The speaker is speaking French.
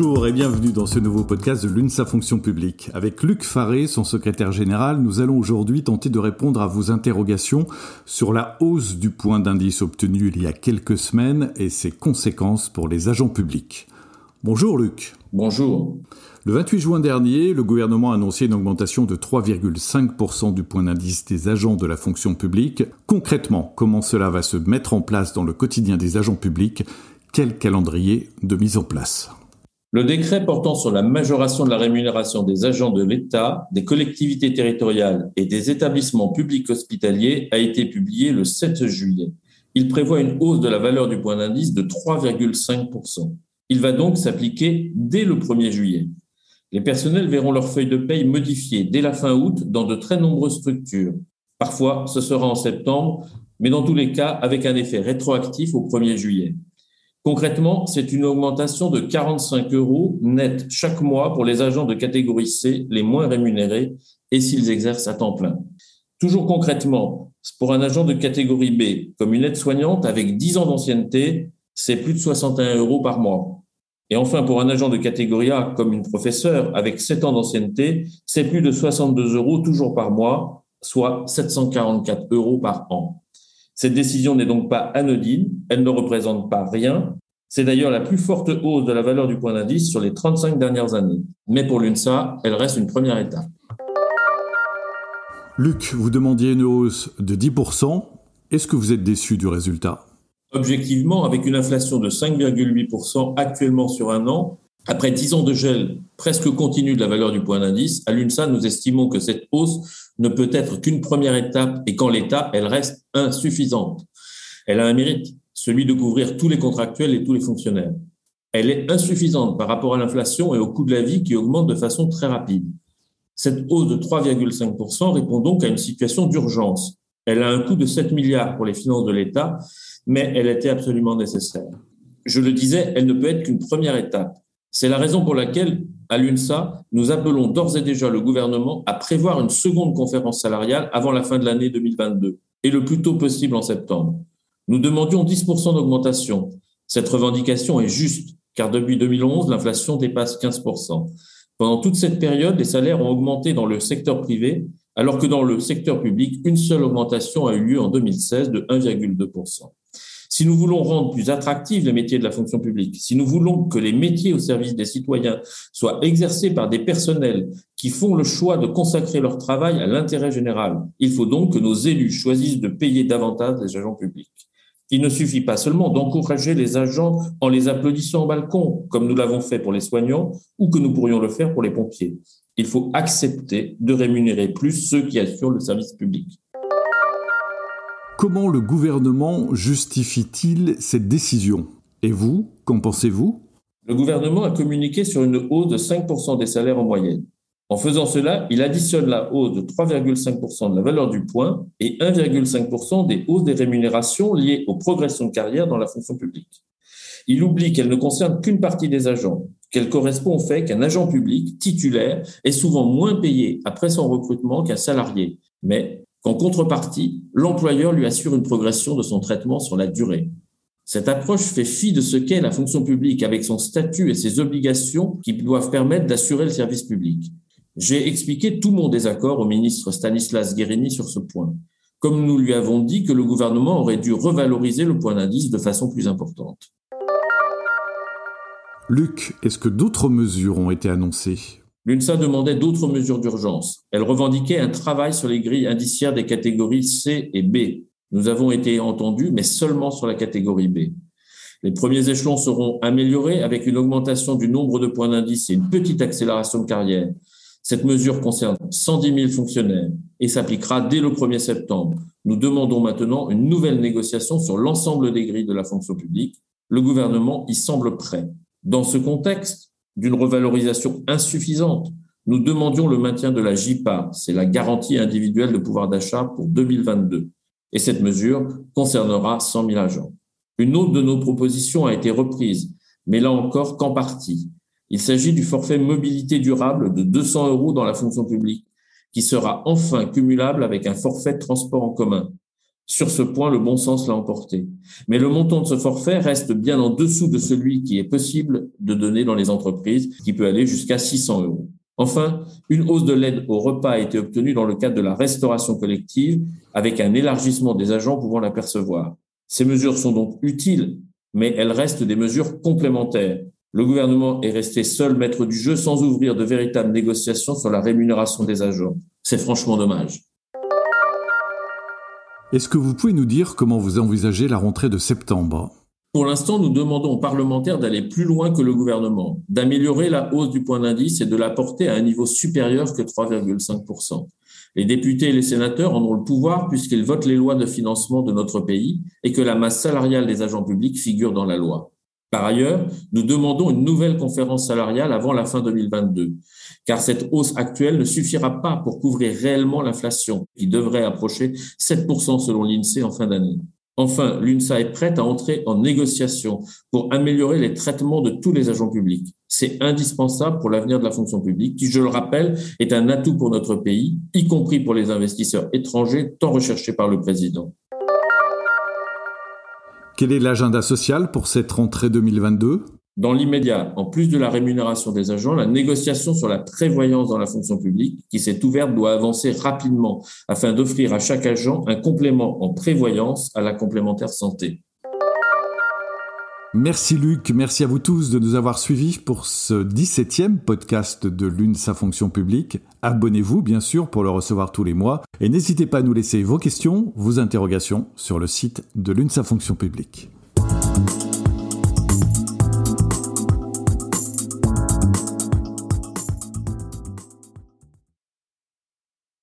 Bonjour et bienvenue dans ce nouveau podcast de l'UNSA Fonction publique. Avec Luc Faré, son secrétaire général, nous allons aujourd'hui tenter de répondre à vos interrogations sur la hausse du point d'indice obtenu il y a quelques semaines et ses conséquences pour les agents publics. Bonjour Luc. Bonjour. Le 28 juin dernier, le gouvernement a annoncé une augmentation de 3,5% du point d'indice des agents de la fonction publique. Concrètement, comment cela va se mettre en place dans le quotidien des agents publics? Quel calendrier de mise en place? Le décret portant sur la majoration de la rémunération des agents de l'État, des collectivités territoriales et des établissements publics hospitaliers a été publié le 7 juillet. Il prévoit une hausse de la valeur du point d'indice de 3,5%. Il va donc s'appliquer dès le 1er juillet. Les personnels verront leur feuille de paye modifiée dès la fin août dans de très nombreuses structures. Parfois, ce sera en septembre, mais dans tous les cas, avec un effet rétroactif au 1er juillet. Concrètement, c'est une augmentation de 45 euros net chaque mois pour les agents de catégorie C les moins rémunérés et s'ils exercent à temps plein. Toujours concrètement, pour un agent de catégorie B, comme une aide-soignante avec 10 ans d'ancienneté, c'est plus de 61 euros par mois. Et enfin, pour un agent de catégorie A, comme une professeure avec 7 ans d'ancienneté, c'est plus de 62 euros toujours par mois, soit 744 euros par an. Cette décision n'est donc pas anodine, elle ne représente pas rien. C'est d'ailleurs la plus forte hausse de la valeur du point d'indice sur les 35 dernières années. Mais pour l'UNSA, elle reste une première étape. Luc, vous demandiez une hausse de 10%. Est-ce que vous êtes déçu du résultat? Objectivement, avec une inflation de 5,8% actuellement sur un an, après dix ans de gel presque continu de la valeur du point d'indice, à l'UNSA, nous estimons que cette hausse ne peut être qu'une première étape et qu'en l'état, elle reste insuffisante. Elle a un mérite, celui de couvrir tous les contractuels et tous les fonctionnaires. Elle est insuffisante par rapport à l'inflation et au coût de la vie qui augmente de façon très rapide. Cette hausse de 3,5% répond donc à une situation d'urgence. Elle a un coût de 7 milliards pour les finances de l'État, mais elle était absolument nécessaire. Je le disais, elle ne peut être qu'une première étape. C'est la raison pour laquelle, à l'UNSA, nous appelons d'ores et déjà le gouvernement à prévoir une seconde conférence salariale avant la fin de l'année 2022, et le plus tôt possible en septembre. Nous demandions 10% d'augmentation. Cette revendication est juste, car depuis 2011, l'inflation dépasse 15%. Pendant toute cette période, les salaires ont augmenté dans le secteur privé, alors que dans le secteur public, une seule augmentation a eu lieu en 2016 de 1,2%. Si nous voulons rendre plus attractifs les métiers de la fonction publique, si nous voulons que les métiers au service des citoyens soient exercés par des personnels qui font le choix de consacrer leur travail à l'intérêt général, il faut donc que nos élus choisissent de payer davantage les agents publics. Il ne suffit pas seulement d'encourager les agents en les applaudissant au balcon, comme nous l'avons fait pour les soignants ou que nous pourrions le faire pour les pompiers. Il faut accepter de rémunérer plus ceux qui assurent le service public. Comment le gouvernement justifie-t-il cette décision? Et vous, qu'en pensez-vous? Le gouvernement a communiqué sur une hausse de 5% des salaires en moyenne. En faisant cela, il additionne la hausse de 3,5% de la valeur du point et 1,5% des hausses des rémunérations liées aux progressions de carrière dans la fonction publique. Il oublie qu'elle ne concerne qu'une partie des agents, qu'elle correspond au fait qu'un agent public titulaire est souvent moins payé après son recrutement qu'un salarié, mais qu'en contrepartie, l'employeur lui assure une progression de son traitement sur la durée. Cette approche fait fi de ce qu'est la fonction publique avec son statut et ses obligations qui doivent permettre d'assurer le service public. J'ai expliqué tout mon désaccord au ministre Stanislas Guérini sur ce point, comme nous lui avons dit que le gouvernement aurait dû revaloriser le point d'indice de façon plus importante. Luc, est-ce que d'autres mesures ont été annoncées? L'UNSA demandait d'autres mesures d'urgence. Elle revendiquait un travail sur les grilles indiciaires des catégories C et B. Nous avons été entendus, mais seulement sur la catégorie B. Les premiers échelons seront améliorés avec une augmentation du nombre de points d'indice et une petite accélération de carrière. Cette mesure concerne 110 000 fonctionnaires et s'appliquera dès le 1er septembre. Nous demandons maintenant une nouvelle négociation sur l'ensemble des grilles de la fonction publique. Le gouvernement y semble prêt. Dans ce contexte, d'une revalorisation insuffisante. Nous demandions le maintien de la JIPA, c'est la garantie individuelle de pouvoir d'achat pour 2022. Et cette mesure concernera 100 000 agents. Une autre de nos propositions a été reprise, mais là encore qu'en partie. Il s'agit du forfait mobilité durable de 200 euros dans la fonction publique, qui sera enfin cumulable avec un forfait de transport en commun. Sur ce point, le bon sens l'a emporté. Mais le montant de ce forfait reste bien en dessous de celui qui est possible de donner dans les entreprises, qui peut aller jusqu'à 600 euros. Enfin, une hausse de l'aide au repas a été obtenue dans le cadre de la restauration collective, avec un élargissement des agents pouvant la percevoir. Ces mesures sont donc utiles, mais elles restent des mesures complémentaires. Le gouvernement est resté seul maître du jeu sans ouvrir de véritables négociations sur la rémunération des agents. C'est franchement dommage. Est-ce que vous pouvez nous dire comment vous envisagez la rentrée de septembre? Pour l'instant, nous demandons aux parlementaires d'aller plus loin que le gouvernement, d'améliorer la hausse du point d'indice et de la porter à un niveau supérieur que 3,5%. Les députés et les sénateurs en ont le pouvoir puisqu'ils votent les lois de financement de notre pays et que la masse salariale des agents publics figure dans la loi. Par ailleurs, nous demandons une nouvelle conférence salariale avant la fin 2022, car cette hausse actuelle ne suffira pas pour couvrir réellement l'inflation, qui devrait approcher 7% selon l'INSEE en fin d'année. Enfin, l'UNSA est prête à entrer en négociation pour améliorer les traitements de tous les agents publics. C'est indispensable pour l'avenir de la fonction publique, qui, je le rappelle, est un atout pour notre pays, y compris pour les investisseurs étrangers tant recherchés par le président. Quel est l'agenda social pour cette rentrée 2022 dans l'immédiat, en plus de la rémunération des agents, la négociation sur la prévoyance dans la fonction publique qui s'est ouverte doit avancer rapidement afin d'offrir à chaque agent un complément en prévoyance à la complémentaire santé. Merci Luc, merci à vous tous de nous avoir suivis pour ce 17e podcast de l'une sa fonction publique. Abonnez-vous bien sûr pour le recevoir tous les mois et n'hésitez pas à nous laisser vos questions, vos interrogations sur le site de l'une sa fonction publique.